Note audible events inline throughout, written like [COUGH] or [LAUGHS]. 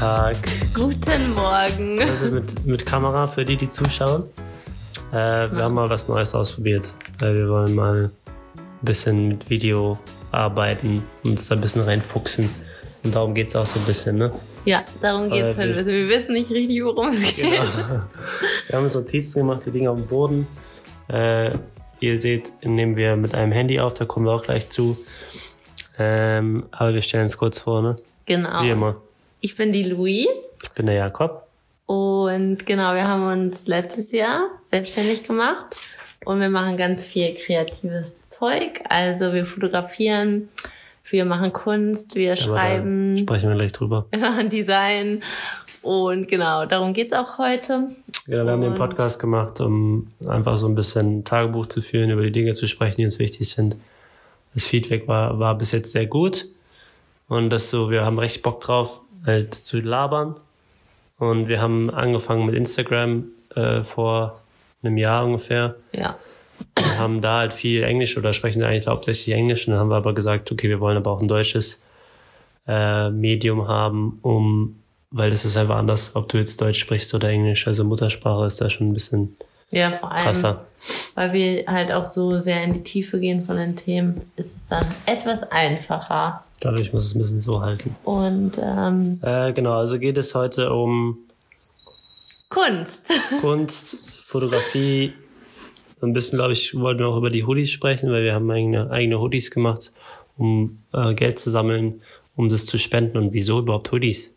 Guten Tag. Guten Morgen. Also mit, mit Kamera für die, die zuschauen. Äh, wir haben mal was Neues ausprobiert. Äh, wir wollen mal ein bisschen mit Video arbeiten und uns da ein bisschen reinfuchsen. Und darum geht es auch so ein bisschen, ne? Ja, darum geht es Äh, heute. Wir wissen nicht richtig, worum es geht. Genau. Wir haben uns Notizen gemacht, die liegen auf dem Boden. Äh, ihr seht, nehmen wir mit einem Handy auf, da kommen wir auch gleich zu. Ähm, aber wir stellen uns kurz vor, ne? Genau. Wie immer. Ich bin die Louis Ich bin der Jakob. und genau, wir haben uns letztes Jahr selbstständig gemacht und wir machen ganz viel kreatives Zeug. Also wir fotografieren, wir machen Kunst, wir Aber schreiben, sprechen wir gleich drüber. wir machen Design und genau, darum geht's auch heute. Ja, wir haben den Podcast gemacht, um einfach so ein bisschen Tagebuch zu führen, über die Dinge zu sprechen, die uns wichtig sind. Das Feedback war, war bis jetzt sehr gut. Und das so, wir haben recht Bock drauf, halt zu labern. Und wir haben angefangen mit Instagram äh, vor einem Jahr ungefähr. Ja, Wir haben da halt viel Englisch oder sprechen eigentlich hauptsächlich Englisch. Und dann haben wir aber gesagt, okay, wir wollen aber auch ein deutsches äh, Medium haben, um, weil das ist einfach anders, ob du jetzt Deutsch sprichst oder Englisch. Also Muttersprache ist da schon ein bisschen ja, vor allem. krasser. weil wir halt auch so sehr in die Tiefe gehen von den Themen, ist es dann etwas einfacher. Dadurch muss es ein bisschen so halten. Und ähm, Äh, genau, also geht es heute um Kunst. [LAUGHS] Kunst, Fotografie. Ein bisschen, glaube ich, wollten wir auch über die Hoodies sprechen, weil wir haben eigene, eigene Hoodies gemacht, um äh, Geld zu sammeln, um das zu spenden. Und wieso überhaupt Hoodies?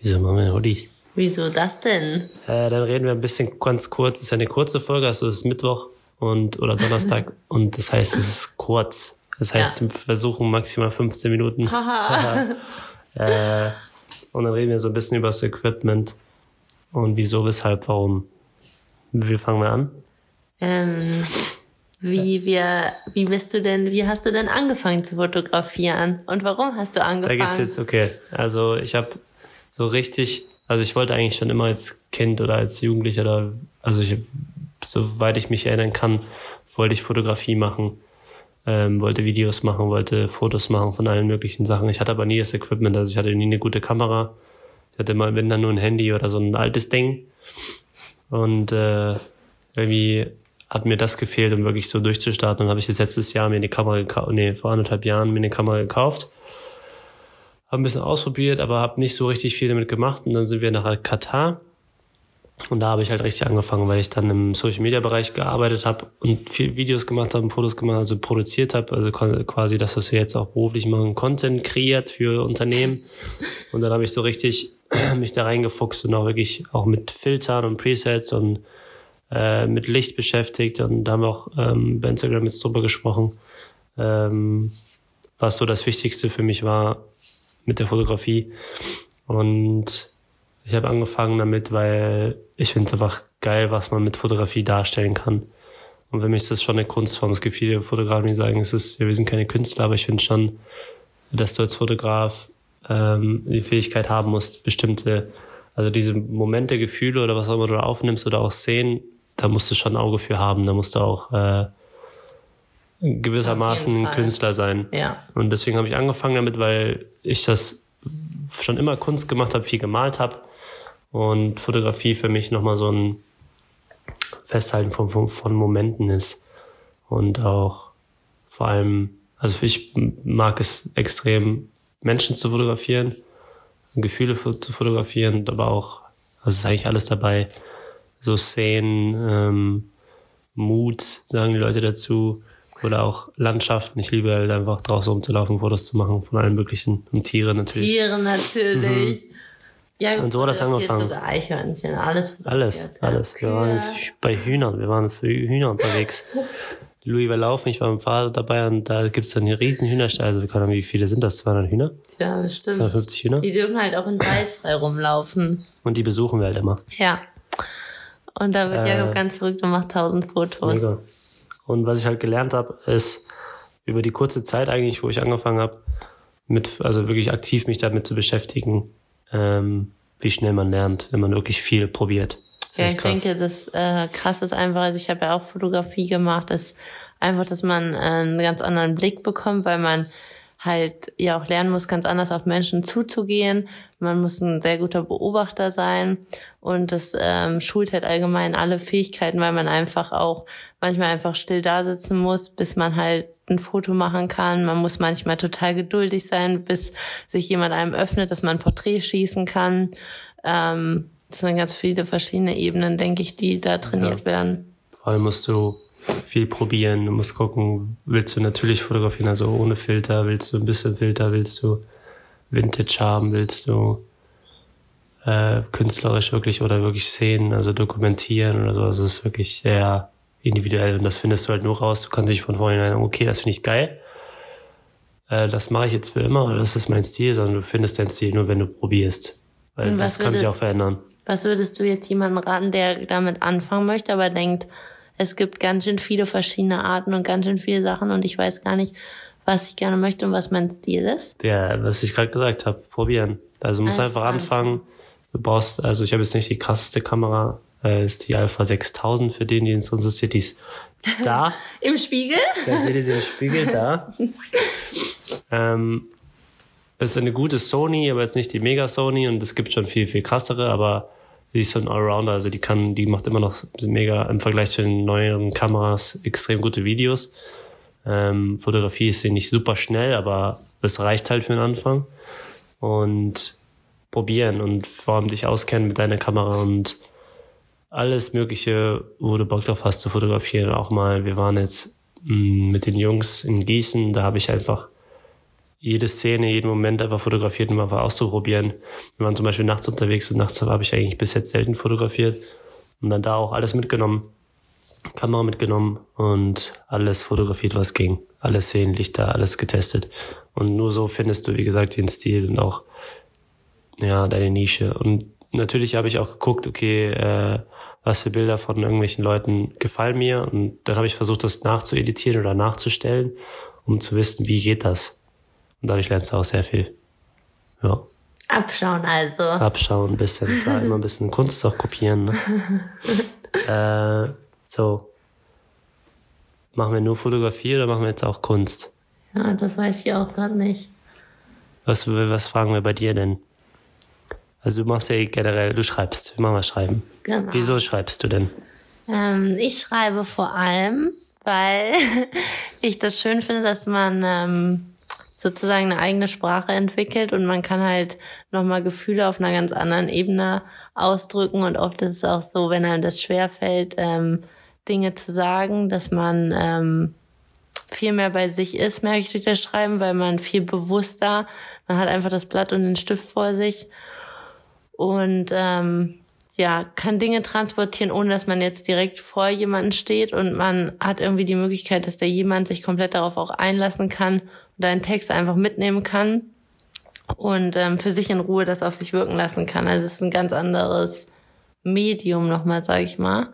Wieso machen wir Hoodies? Wieso das denn? Äh, dann reden wir ein bisschen ganz kurz. Es ist eine kurze Folge, also es ist Mittwoch und oder Donnerstag [LAUGHS] und das heißt, es ist kurz. Das heißt, Ja. wir versuchen maximal 15 Minuten. Haha. [LAUGHS] äh, und dann reden wir so ein bisschen über das Equipment und wieso, weshalb, warum. Wie fangen wir an? ähm, wie wir, wie bist du denn, wie hast du denn angefangen zu fotografieren? Und warum hast du Da angefangen? geht's jetzt, okay. Also ich habe so richtig, also ich wollte eigentlich schon immer als Kind oder als Jugendlicher oder, also ich, soweit ich mich erinnern kann, wollte ich Fotografie machen, ähm, wollte Videos machen, wollte Fotos machen von allen möglichen Sachen. Ich hatte aber nie das Equipment, also ich hatte nie eine gute Kamera. Ich hatte mal, wenn dann nur ein Handy oder so ein altes Ding. Und äh, irgendwie hat mir das gefehlt, um wirklich so durchzustarten. Dann habe ich jetzt letztes Jahr mir eine Kamera gekauft, nee, vor anderthalb Jahren mir eine Kamera gekauft. Habe ein bisschen ausprobiert, aber habe nicht so richtig viel damit gemacht. Und dann sind wir nach Katar. Und da habe ich halt richtig angefangen, weil ich dann im Social Media Bereich gearbeitet habe und viel Videos gemacht habe, Fotos gemacht, also produziert habe, also quasi das, was wir jetzt auch beruflich machen, Content kreiert für Unternehmen. Und dann habe ich so richtig [CLEARS THROAT] mich da reingefuchst und auch wirklich auch mit Filtern und Presets und äh, mit Licht beschäftigt und da haben wir auch ähm, bei Instagram jetzt drüber gesprochen, ähm, was so das Wichtigste für mich war mit der Fotografie. Und ich habe angefangen damit, weil ich finde es einfach geil, was man mit Fotografie darstellen kann. Und für mich ist das schon eine Kunstform. Es gibt viele Fotografen, die sagen, es ist, ja, wir sind keine Künstler, aber ich finde schon, dass du als Fotograf ähm, die Fähigkeit haben musst, bestimmte, also diese Momente, Gefühle oder was auch immer du da aufnimmst oder auch Szenen, da musst du schon ein Auge für haben. Da musst du auch äh, gewissermaßen ein. Künstler sein. Ja. Und deswegen habe ich angefangen damit, weil ich das schon immer Kunst gemacht habe, viel gemalt habe und Fotografie für mich nochmal so ein Festhalten von, von, von Momenten ist und auch vor allem, also ich mag es extrem, Menschen zu fotografieren, Gefühle zu fotografieren, aber auch, also es ist eigentlich alles dabei, so Szenen, ähm, Mut, sagen die Leute dazu, oder auch Landschaften. Ich liebe halt einfach draußen rumzulaufen, Fotos zu machen von allen möglichen und Tiere natürlich. Tiere natürlich. Ja. Und so hat das fotografiert angefangen. Sogar Eichhörnchen, alles. Alles, alles. Wir waren jetzt bei Hühnern, wir waren jetzt bei Hühnern unterwegs. [LAUGHS] Louis war laufen, ich war mit dem Fahrrad dabei und da gibt's dann eine riesen Hühnerstall. Also, keine Ahnung, wie viele sind das? 200 Hühner? Ja, das stimmt. 250 Hühner? Die dürfen halt auch in Wald frei rumlaufen. Und die besuchen wir halt immer. Ja. Und da wird Äh, Jakob ganz verrückt und macht tausend Fotos. Mega. Und was ich halt gelernt habe, ist über die kurze Zeit eigentlich, wo ich angefangen habe, mit, also wirklich aktiv mich damit zu beschäftigen, ähm, wie schnell man lernt, wenn man wirklich viel probiert. Das Ja, ich krass. denke, das äh, krass ist einfach, also ich habe ja auch Fotografie gemacht, ist einfach, dass man äh, einen ganz anderen Blick bekommt, weil man halt ja auch lernen muss, ganz anders auf Menschen zuzugehen. Man muss ein sehr guter Beobachter sein und das ähm, schult halt allgemein alle Fähigkeiten, weil man einfach auch manchmal einfach still da sitzen muss, bis man halt ein Foto machen kann. Man muss manchmal total geduldig sein, bis sich jemand einem öffnet, dass man ein Porträt schießen kann. Ähm, das sind ganz viele verschiedene Ebenen, denke ich, die da trainiert ja. werden. Vor allem musst du viel probieren. Du musst gucken, willst du natürlich fotografieren, also ohne Filter, willst du ein bisschen Filter, willst du Vintage haben, willst du äh, künstlerisch wirklich oder wirklich sehen, also dokumentieren oder so. Also es ist wirklich sehr individuell und das findest du halt nur raus. Du kannst dich von vornherein sagen, okay, das finde ich geil. Äh, das mache ich jetzt für immer oder das ist mein Stil, sondern du findest deinen Stil nur, wenn du probierst. Weil das kann sich auch verändern. Was würdest du jetzt jemandem raten, der damit anfangen möchte, aber denkt, es gibt ganz schön viele verschiedene Arten und ganz schön viele Sachen und ich weiß gar nicht, was ich gerne möchte und was mein Stil ist. Ja, was ich gerade gesagt habe, probieren. Also du musst einfach, einfach anfangen. Du brauchst, also ich habe jetzt nicht die krasseste Kamera, äh, ist die Alpha 6000 für den, die es interessiert, die ist da. [LAUGHS] Im Spiegel? Da seht ihr sie im Spiegel, da. [LAUGHS] ähm, ist eine gute Sony, aber jetzt nicht die Mega Sony und es gibt schon viel, viel krassere, aber die ist so ein Allrounder, also die kann, die macht immer noch mega im Vergleich zu den neueren Kameras extrem gute Videos. Ähm, Fotografie ist sie nicht super schnell, aber es reicht halt für den Anfang. Und probieren und vor allem dich auskennen mit deiner Kamera und alles Mögliche, wo du Bock drauf hast zu fotografieren. Auch mal, wir waren jetzt mh, mm, mit den Jungs in Gießen, da habe ich einfach jede Szene, jeden Moment einfach fotografiert, um einfach auszuprobieren. Wir waren zum Beispiel nachts unterwegs und nachts habe ich eigentlich bis jetzt selten fotografiert und dann da auch alles mitgenommen, Kamera mitgenommen und alles fotografiert, was ging. Alle Szenen, Lichter, alles getestet. Und nur so findest du, wie gesagt, den Stil und auch ja, deine Nische. Und natürlich habe ich auch geguckt, okay, äh, was für Bilder von irgendwelchen Leuten gefallen mir. Und dann habe ich versucht, das nachzueditieren oder nachzustellen, um zu wissen, wie geht das. Und dadurch lernst du auch sehr viel. Ja. Abschauen also. Abschauen ein bisschen, [LAUGHS] klar, immer ein bisschen Kunst auch kopieren. Ne? [LAUGHS] äh, so. Machen wir nur Fotografie oder machen wir jetzt auch Kunst? Ja, das weiß ich auch gerade nicht. Was, was fragen wir bei dir denn? Also du machst ja generell, du schreibst. Wir machen mal schreiben. Genau. Wieso schreibst du denn? Ähm, ich schreibe vor allem, weil [LAUGHS] ich das schön finde, dass man ähm, sozusagen eine eigene Sprache entwickelt und man kann halt nochmal Gefühle auf einer ganz anderen Ebene ausdrücken. Und oft ist es auch so, wenn einem das schwerfällt, ähm, Dinge zu sagen, dass man ähm, viel mehr bei sich ist, merke ich durch das Schreiben, weil man viel bewusster, man hat einfach das Blatt und den Stift vor sich. Und ähm, ja, kann Dinge transportieren, ohne dass man jetzt direkt vor jemanden steht. Und man hat irgendwie die Möglichkeit, dass der jemand sich komplett darauf auch einlassen kann deinen Text einfach mitnehmen kann und ähm, für sich in Ruhe das auf sich wirken lassen kann. Also es ist ein ganz anderes Medium nochmal, sage ich mal.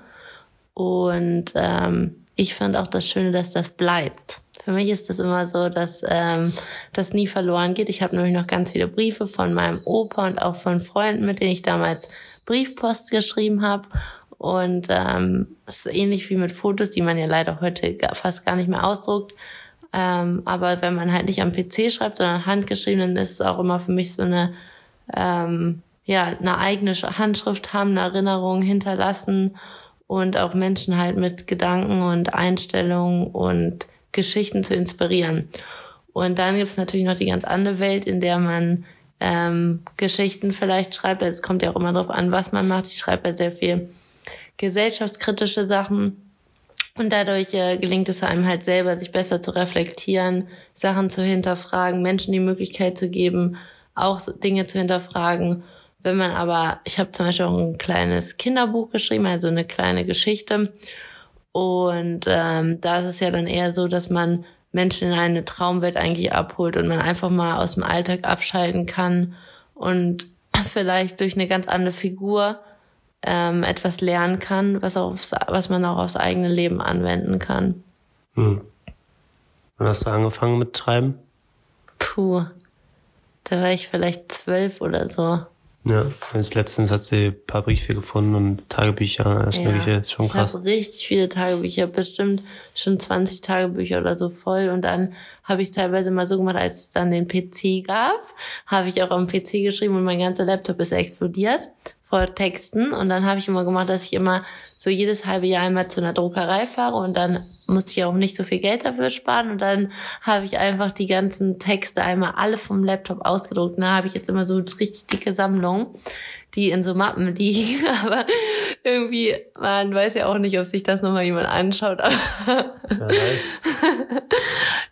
Und ähm, ich finde auch das Schöne, dass das bleibt. Für mich ist das immer so, dass ähm, das nie verloren geht. Ich habe nämlich noch ganz viele Briefe von meinem Opa und auch von Freunden, mit denen ich damals Briefpost geschrieben habe. Und ähm, es ist ähnlich wie mit Fotos, die man ja leider heute fast gar nicht mehr ausdruckt. Ähm, aber wenn man halt nicht am PC schreibt, sondern handgeschrieben, dann ist es auch immer für mich so eine, ähm, ja, eine eigene Handschrift haben, eine Erinnerung hinterlassen und auch Menschen halt mit Gedanken und Einstellungen und Geschichten zu inspirieren. Und dann gibt es natürlich noch die ganz andere Welt, in der man ähm, Geschichten vielleicht schreibt. Also es kommt ja auch immer darauf an, was man macht. Ich schreibe halt sehr viel gesellschaftskritische Sachen und dadurch äh, gelingt es einem halt selber, sich besser zu reflektieren, Sachen zu hinterfragen, Menschen die Möglichkeit zu geben, auch Dinge zu hinterfragen. Wenn man aber, ich habe zum Beispiel auch ein kleines Kinderbuch geschrieben, also eine kleine Geschichte. Und ähm, da ist es ja dann eher so, dass man Menschen in eine Traumwelt eigentlich abholt und man einfach mal aus dem Alltag abschalten kann und [CLEARS THROAT] vielleicht durch eine ganz andere Figur ähm, etwas lernen kann, was, aufs, was man auch aufs eigene Leben anwenden kann. Hm. Wann hast du angefangen mit Schreiben? Puh, da war ich vielleicht zwölf oder so. Ja, jetzt letztens hat sie ein paar Briefe gefunden und Tagebücher, alles Ja. Mögliche, ist schon Ich krass. habe richtig viele Tagebücher, bestimmt schon 20 Tagebücher oder so voll. Und dann habe ich teilweise mal so gemacht, als es dann den PC gab, habe ich auch am PC geschrieben und mein ganzer Laptop ist explodiert vor Texten. Und dann habe ich immer gemacht, dass ich immer so jedes halbe Jahr einmal zu einer Druckerei fahre und dann musste ich auch nicht so viel Geld dafür sparen. Und dann habe ich einfach die ganzen Texte einmal alle vom Laptop ausgedruckt. Und da habe ich jetzt immer so richtig dicke Sammlungen die in so Mappen liegen, [LAUGHS] aber irgendwie, man weiß ja auch nicht, ob sich das nochmal jemand anschaut, aber [LAUGHS]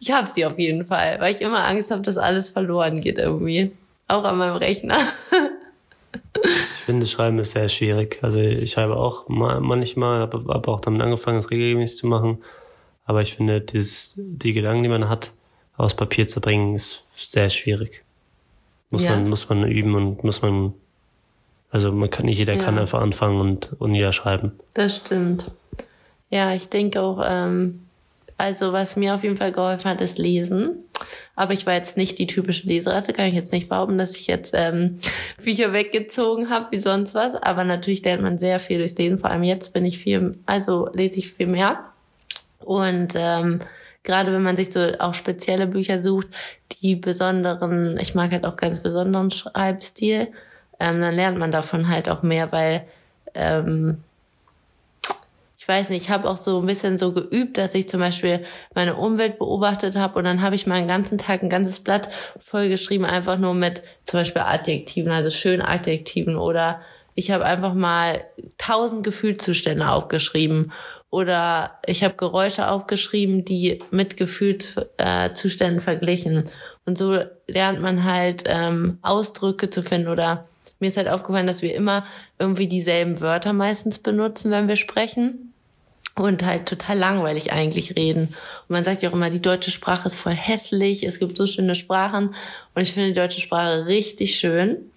ich habe sie auf jeden Fall, weil ich immer Angst habe, dass alles verloren geht irgendwie. Auch an meinem Rechner. [LAUGHS] Ich finde, Schreiben ist sehr schwierig. Also ich schreibe auch ma- manchmal, habe hab auch damit angefangen, es regelmäßig zu machen. Aber ich finde, dieses, die Gedanken, die man hat, aufs Papier zu bringen, ist sehr schwierig. Muss Ja. man, muss man üben und muss man, also man kann nicht jeder Ja. kann einfach anfangen und, und niederschreiben. Das stimmt. Ja, ich denke auch, ähm, also was mir auf jeden Fall geholfen hat, ist Lesen. Aber ich war jetzt nicht die typische Leseratte, kann ich jetzt nicht behaupten, dass ich jetzt ähm, Bücher weggezogen habe wie sonst was. Aber natürlich lernt man sehr viel durchs Lesen. Vor allem jetzt bin ich viel, also lese ich viel mehr. Und ähm, gerade wenn man sich so auch spezielle Bücher sucht, die besonderen, ich mag halt auch ganz besonderen Schreibstil, ähm, dann lernt man davon halt auch mehr, weil ähm, weiß nicht, ich habe auch so ein bisschen so geübt, dass ich zum Beispiel meine Umwelt beobachtet habe und dann habe ich mal einen ganzen Tag ein ganzes Blatt vollgeschrieben, einfach nur mit zum Beispiel Adjektiven, also schönen Adjektiven oder ich habe einfach mal tausend Gefühlszustände aufgeschrieben oder ich habe Geräusche aufgeschrieben, die mit Gefühlszuständen verglichen. Und so lernt man halt ähm, Ausdrücke zu finden oder mir ist halt aufgefallen, dass wir immer irgendwie dieselben Wörter meistens benutzen, wenn wir sprechen und halt total langweilig eigentlich reden. Und man sagt ja auch immer, die deutsche Sprache ist voll hässlich, es gibt so schöne Sprachen und ich finde die deutsche Sprache richtig schön.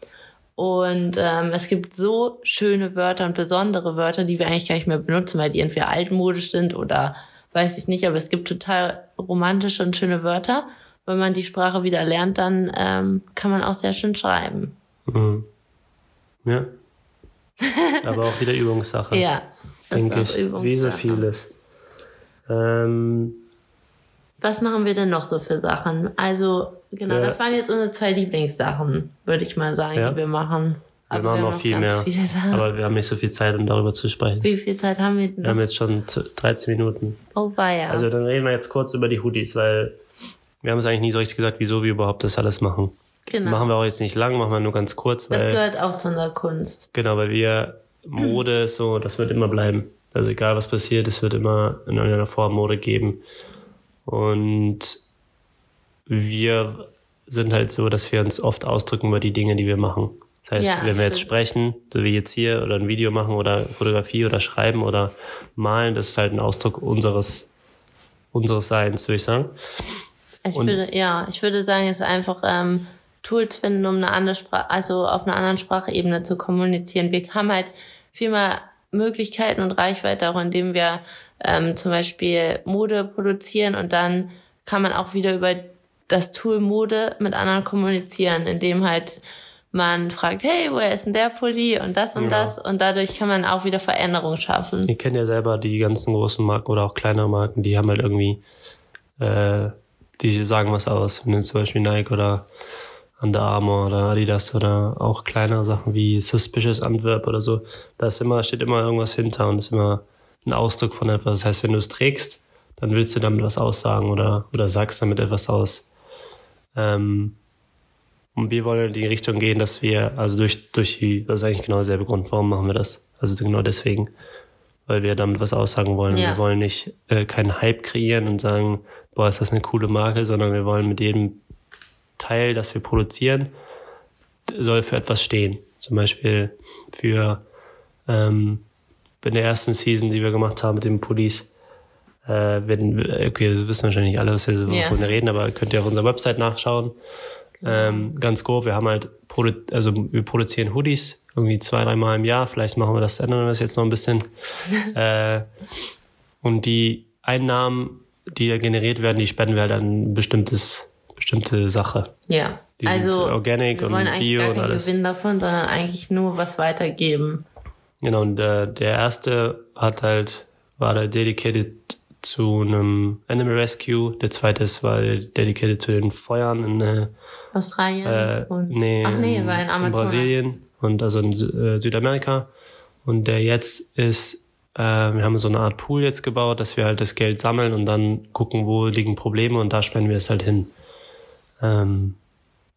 Und ähm, es gibt so schöne Wörter und besondere Wörter, die wir eigentlich gar nicht mehr benutzen, weil die entweder altmodisch sind oder weiß ich nicht, aber es gibt total romantische und schöne Wörter. Wenn man die Sprache wieder lernt, dann ähm, kann man auch sehr schön schreiben. Mhm. Ja. Aber auch wieder Übungssache. [LAUGHS] Ja, denke ich. Wie so Übungssache. vieles. Ähm, Was machen wir denn noch so für Sachen? Also, genau, Ja. das waren jetzt unsere zwei Lieblingssachen, würde ich mal sagen, Ja. die wir machen. wir machen noch viel mehr. [LAUGHS] Aber wir haben nicht so viel Zeit, um darüber zu sprechen. Wie viel Zeit haben wir denn? Wir haben jetzt schon z- 13 Minuten. Oh, weia. Also dann reden wir jetzt kurz über die Hoodies, weil wir haben es eigentlich nie so richtig gesagt, wieso wir überhaupt das alles machen. genau. Machen wir auch jetzt nicht lang, machen wir nur ganz kurz, das weil gehört auch zu unserer Kunst. genau, weil wir Mode ist so, das wird immer bleiben. Also egal was passiert, es wird immer in irgendeiner Form Mode geben. Und wir sind halt so, dass wir uns oft ausdrücken über die Dinge, die wir machen. Das heißt, Ja, wenn wir jetzt sprechen, so wie jetzt hier, oder ein Video machen oder Fotografie oder schreiben oder malen, das ist halt ein Ausdruck unseres, unseres Seins, würde ich sagen. Ich Und- würde, ja, ich würde sagen, es ist einfach ähm, Tools finden, um eine andere Sprache, also auf einer anderen Sprachebene zu kommunizieren. Wir haben halt viel mehr Möglichkeiten und Reichweite, auch indem wir ähm, zum Beispiel Mode produzieren und dann kann man auch wieder über das Tool Mode mit anderen kommunizieren, indem halt man fragt, hey, woher ist denn der Pulli und das und Ja. das und dadurch kann man auch wieder Veränderungen schaffen. Ihr kennt ja selber die ganzen großen Marken oder auch kleinere Marken, die haben halt irgendwie, äh, die sagen was aus. Wenn du zum Beispiel Nike oder Under Armour oder Adidas oder auch kleinere Sachen wie Suspicious Antwerp oder so, da ist immer, steht immer irgendwas hinter und ist immer ein Ausdruck von etwas. Das heißt, wenn du es trägst, dann willst du damit was aussagen oder, oder sagst damit etwas aus. Ähm, und wir wollen in die Richtung gehen, dass wir, also durch, durch die, das ist eigentlich genau derselbe Grund, warum machen wir das? Also genau deswegen, weil wir damit was aussagen wollen. Ja. Wir wollen nicht äh, keinen Hype kreieren und sagen, boah, ist das eine coole Marke, sondern wir wollen mit jedem Teil, das wir produzieren, soll für etwas stehen. Zum Beispiel für ähm, in der ersten Season, die wir gemacht haben mit den Pullis, äh, wenn, okay, das wissen wahrscheinlich alle, was wir so Ja. von reden, aber könnt ihr auf unserer Website nachschauen. Ähm, ganz grob, wir haben halt, produ also wir produzieren Hoodies irgendwie zwei, dreimal im Jahr. Vielleicht machen wir das, ändern wir das jetzt noch ein bisschen. [LAUGHS] äh, und die Einnahmen, die da generiert werden, die spenden wir halt an ein bestimmtes, bestimmte Sache. Ja. Die also organic wir und wollen eigentlich bio gar und alles. Gewinn davon, sondern eigentlich nur was weitergeben. Genau, und äh, der erste hat halt, war da dedicated zu einem Animal Rescue, der zweite ist, war dedicated zu den Feuern in, äh, Australien äh, und nee, ach nee, in, war in in Amazonas. Brasilien und also in äh, Südamerika. Und der jetzt ist, äh, wir haben so eine Art Pool jetzt gebaut, dass wir halt das Geld sammeln und dann gucken, wo liegen Probleme und da spenden wir es halt hin. Ähm,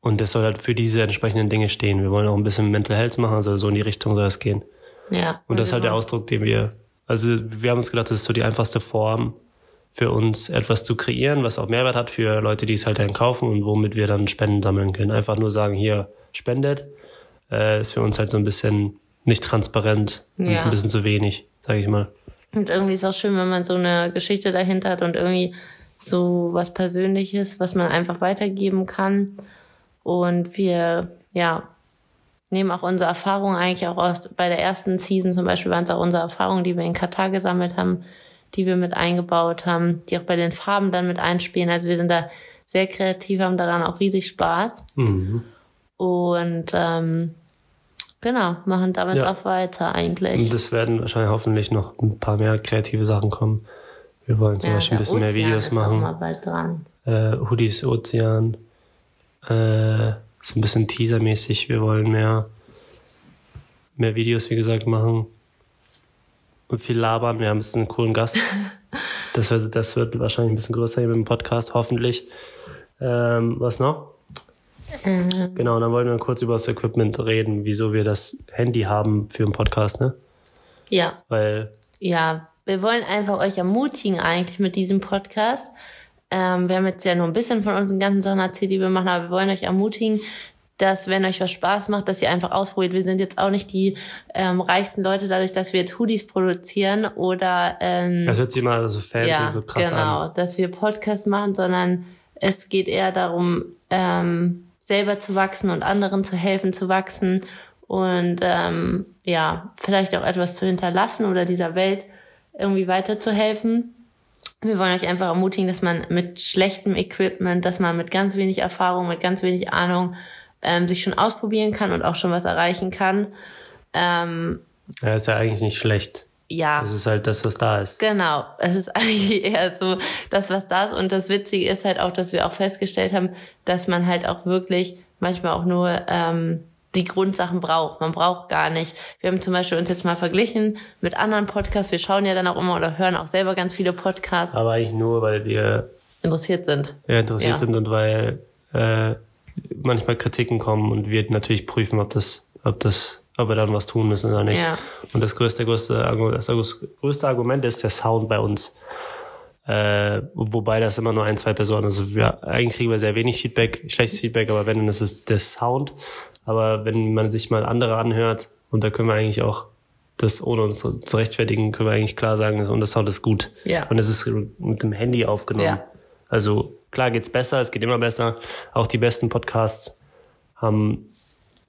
und das soll halt für diese entsprechenden Dinge stehen. Wir wollen auch ein bisschen Mental Health machen, also so in die Richtung soll es gehen. Ja. Und das ist wir halt der wollen- Ausdruck, den wir, also wir haben uns gedacht, das ist so die einfachste Form für uns, etwas zu kreieren, was auch Mehrwert hat für Leute, die es halt dann kaufen und womit wir dann Spenden sammeln können. Einfach nur sagen, hier, spendet, äh, ist für uns halt so ein bisschen nicht transparent und Ja. ein bisschen zu wenig, sage ich mal. Und irgendwie ist es auch schön, wenn man so eine Geschichte dahinter hat und irgendwie so was Persönliches, was man einfach weitergeben kann. Und wir, ja, nehmen auch unsere Erfahrungen eigentlich auch aus, bei der ersten Season zum Beispiel waren es auch unsere Erfahrungen, die wir in Katar gesammelt haben, die wir mit eingebaut haben, die auch bei den Farben dann mit einspielen. Also wir sind da sehr kreativ, haben daran auch riesig Spaß. Mhm. Und ähm, genau, machen damit Ja. auch weiter eigentlich. Und es werden wahrscheinlich hoffentlich noch ein paar mehr kreative Sachen kommen. Wir wollen zum Ja, Beispiel ein bisschen mehr Ozean Videos ist Auch machen. mal bald dran. äh, Hoodies Ozean, äh, so ein bisschen teasermäßig. Wir wollen mehr, mehr Videos, wie gesagt, machen und viel labern. Wir haben jetzt einen coolen Gast. [LAUGHS] Das wird, das wird wahrscheinlich ein bisschen größer hier mit dem Podcast, hoffentlich. Ähm, was noch? Ähm, Genau, dann wollen wir kurz über das Equipment reden, wieso wir das Handy haben für einen Podcast, ne? ja, Weil, ja, wir wollen einfach euch ermutigen eigentlich mit diesem Podcast. Ähm, wir haben jetzt ja nur ein bisschen von unseren ganzen Sachen erzählt, die wir machen, aber wir wollen euch ermutigen, dass wenn euch was Spaß macht, dass ihr einfach ausprobiert. Wir sind jetzt auch nicht die ähm, reichsten Leute dadurch, dass wir jetzt Hoodies produzieren oder ähm, das hört sich immer so fancy, ja, so krass genau, an. dass wir Podcast machen, sondern es geht eher darum, ähm, selber zu wachsen und anderen zu helfen zu wachsen und ähm, ja, vielleicht auch etwas zu hinterlassen oder dieser Welt irgendwie weiterzuhelfen. Wir wollen euch einfach ermutigen, dass man mit schlechtem Equipment, dass man mit ganz wenig Erfahrung, mit ganz wenig Ahnung ähm, sich schon ausprobieren kann und auch schon was erreichen kann. Ähm, Ja, ist ja eigentlich nicht schlecht. ja, Es ist halt das, was da ist. Genau, es ist [LAUGHS] eigentlich eher so das, was das und das Witzige ist halt auch, dass wir auch festgestellt haben, dass man halt auch wirklich manchmal auch nur ähm, die Grundsachen braucht. Man braucht gar nicht. Wir haben zum Beispiel uns jetzt mal verglichen mit anderen Podcasts. Wir schauen ja dann auch immer oder hören auch selber ganz viele Podcasts, Aber eigentlich nur, weil wir interessiert sind. ja, interessiert Ja. sind und weil äh, manchmal Kritiken kommen und wir natürlich prüfen, ob das, ob das, ob wir dann was tun müssen oder nicht. Ja. Und das größte, größte, das größte Argument ist der Sound bei uns. Äh, wobei das immer nur ein, zwei Personen. Also wir, eigentlich kriegen wir sehr wenig Feedback, schlechtes Feedback, aber wenn, dann ist es der Sound. Aber wenn man sich mal andere anhört, und da können wir eigentlich auch das ohne uns zu rechtfertigen, können wir eigentlich klar sagen, und der Sound ist gut. Ja. Und es ist mit dem Handy aufgenommen. Ja. Also klar geht's besser, es geht immer besser. Auch die besten Podcasts haben,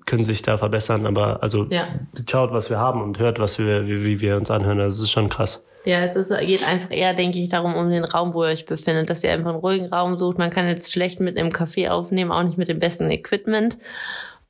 können sich da verbessern, aber also Ja. schaut, was wir haben und hört, was wir, wie, wie wir uns anhören. Das ist schon krass. Ja, es ist, geht einfach eher, denke ich, darum, um den Raum, wo ihr euch befindet, dass ihr einfach einen ruhigen Raum sucht. Man kann jetzt schlecht mit einem Café aufnehmen, auch nicht mit dem besten Equipment.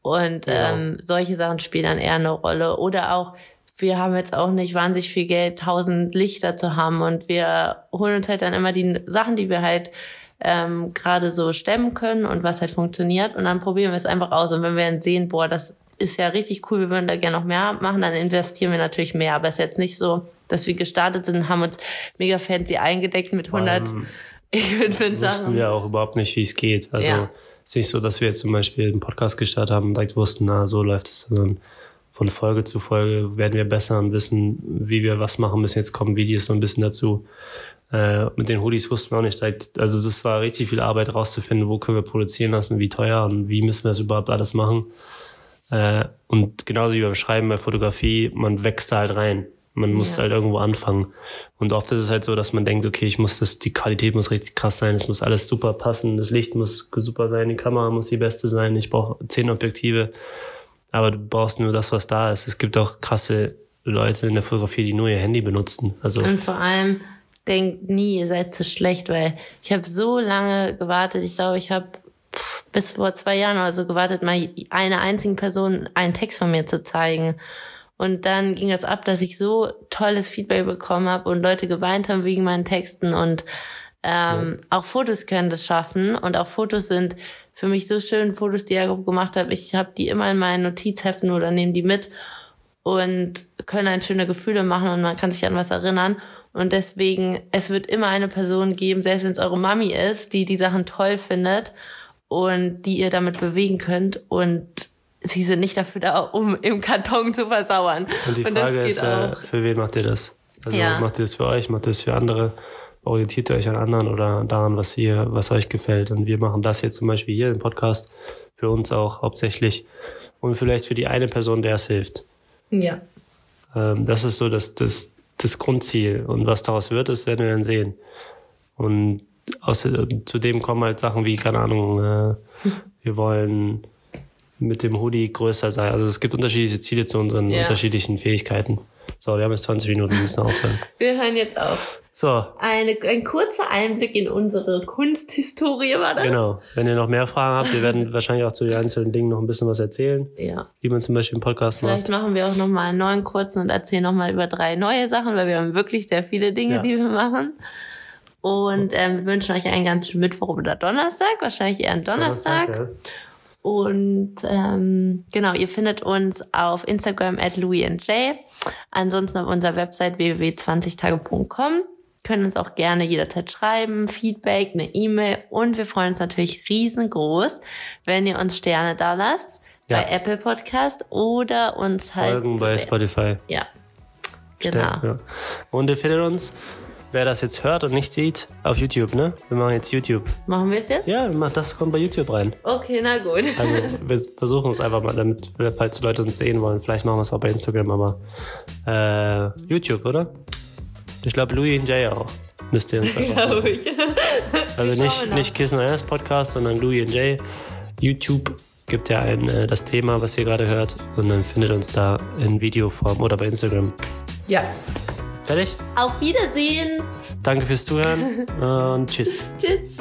Und Ja. ähm, solche Sachen spielen dann eher eine Rolle. Oder auch, wir haben jetzt auch nicht wahnsinnig viel Geld, tausend Lichter zu haben. Und wir holen uns halt dann immer die Sachen, die wir halt ähm, gerade so stemmen können und was halt funktioniert. Und dann probieren wir es einfach aus. Und wenn wir dann sehen, boah, das ist ja richtig cool, wir würden da gerne noch mehr machen, dann investieren wir natürlich mehr. Aber es ist jetzt nicht so, dass wir gestartet sind und haben uns mega fancy eingedeckt mit 100 allem [LAUGHS] Equipment-Sachen. Wussten wir auch überhaupt nicht, wie es geht. Also Ja. es ist nicht so, dass wir jetzt zum Beispiel einen Podcast gestartet haben und direkt wussten, na, so läuft es, sondern von Folge zu Folge werden wir besser und wissen, wie wir was machen müssen. Jetzt kommen Videos so ein bisschen dazu. Äh, mit den Hoodies wussten wir auch nicht direkt. Also das war richtig viel Arbeit rauszufinden, wo können wir produzieren lassen, wie teuer und wie müssen wir das überhaupt alles machen. Äh, und genauso wie beim Schreiben bei Fotografie, man wächst da halt rein. Man muss Ja. halt irgendwo anfangen. Und oft ist es halt so, dass man denkt, okay, ich muss das, die Qualität muss richtig krass sein, es muss alles super passen, das Licht muss super sein, die Kamera muss die beste sein, ich brauche zehn Objektive. Aber du brauchst nur das, was da ist. Es gibt auch krasse Leute in der Fotografie, die nur ihr Handy benutzen. Also Und vor allem denkt nie, ihr seid zu schlecht, weil ich habe so lange gewartet. Ich glaube, ich habe bis vor zwei Jahren oder so gewartet, mal einer einzigen Person einen Text von mir zu zeigen. Und dann ging das ab, dass ich so tolles Feedback bekommen habe und Leute geweint haben wegen meinen Texten und ähm, ja. auch Fotos können das schaffen und auch Fotos sind für mich so schön, Fotos, die Jakob gemacht hat. Ich habe die immer in meinen Notizheften oder nehme die mit und können ein schöne Gefühle machen und man kann sich an was erinnern. Und deswegen, es wird immer eine Person geben, selbst wenn es eure Mami ist, die die Sachen toll findet und die ihr damit bewegen könnt. Und sie sind nicht dafür da, um im Karton zu versauern. Und die Frage und ist, äh, für wen macht ihr das? Also ja. macht ihr das für euch, macht ihr das für andere? orientiert ihr euch an anderen oder daran, was ihr, was euch gefällt. Und wir machen das jetzt zum Beispiel hier im Podcast für uns auch hauptsächlich und vielleicht für die eine Person, der es hilft. Ja. Ähm, das ist so das, das, das Grundziel. Und was daraus wird, das werden wir dann sehen. Und aus, zudem kommen halt Sachen wie, keine Ahnung, äh, wir wollen mit dem Hoodie größer sein. Also es gibt unterschiedliche Ziele zu unseren ja. unterschiedlichen Fähigkeiten. So, wir haben jetzt 20 Minuten, wir müssen aufhören. Wir hören jetzt auf. So. Eine, ein kurzer Einblick in unsere Kunsthistorie war das. Genau. Wenn ihr noch mehr Fragen habt, wir werden wahrscheinlich auch zu den einzelnen Dingen noch ein bisschen was erzählen. Ja. Wie man zum Beispiel im Podcast Vielleicht macht. machen wir auch noch mal einen neuen kurzen und erzählen noch mal über drei neue Sachen, weil wir haben wirklich sehr viele Dinge, ja. die wir machen. Und ähm, wir wünschen euch einen ganz schönen Mittwoch oder Donnerstag, wahrscheinlich eher einen Donnerstag. Donnerstag ja. Und ähm, genau, ihr findet uns auf Instagram at louisandj. Ansonsten auf unserer Website www.20tage.com. Können uns auch gerne jederzeit schreiben, Feedback, eine E-Mail und wir freuen uns natürlich riesengroß, wenn ihr uns Sterne da lasst ja. bei Apple Podcast oder uns halt folgen bei Spotify. Ja. Genau. Ja. Und ihr findet uns wer das jetzt hört und nicht sieht, auf YouTube, ne? Wir machen jetzt YouTube. Machen wir es jetzt? Ja, das kommt bei YouTube rein. Okay, na gut. [LAUGHS] Also wir versuchen es einfach mal, damit, falls die Leute uns sehen wollen. Vielleicht machen wir es auch bei Instagram, aber äh, YouTube, oder? Ich glaube, Louis und Jay auch. Müsst ihr uns einfach ich. Also nicht, nicht Kissen eines Podcast, sondern Louis und Jay. YouTube gibt ja ein, äh, das Thema, was ihr gerade hört. Und dann findet uns da in Videoform oder bei Instagram. Ja. Fertig? Auf Wiedersehen. Danke fürs Zuhören [LAUGHS] und tschüss. tschüss.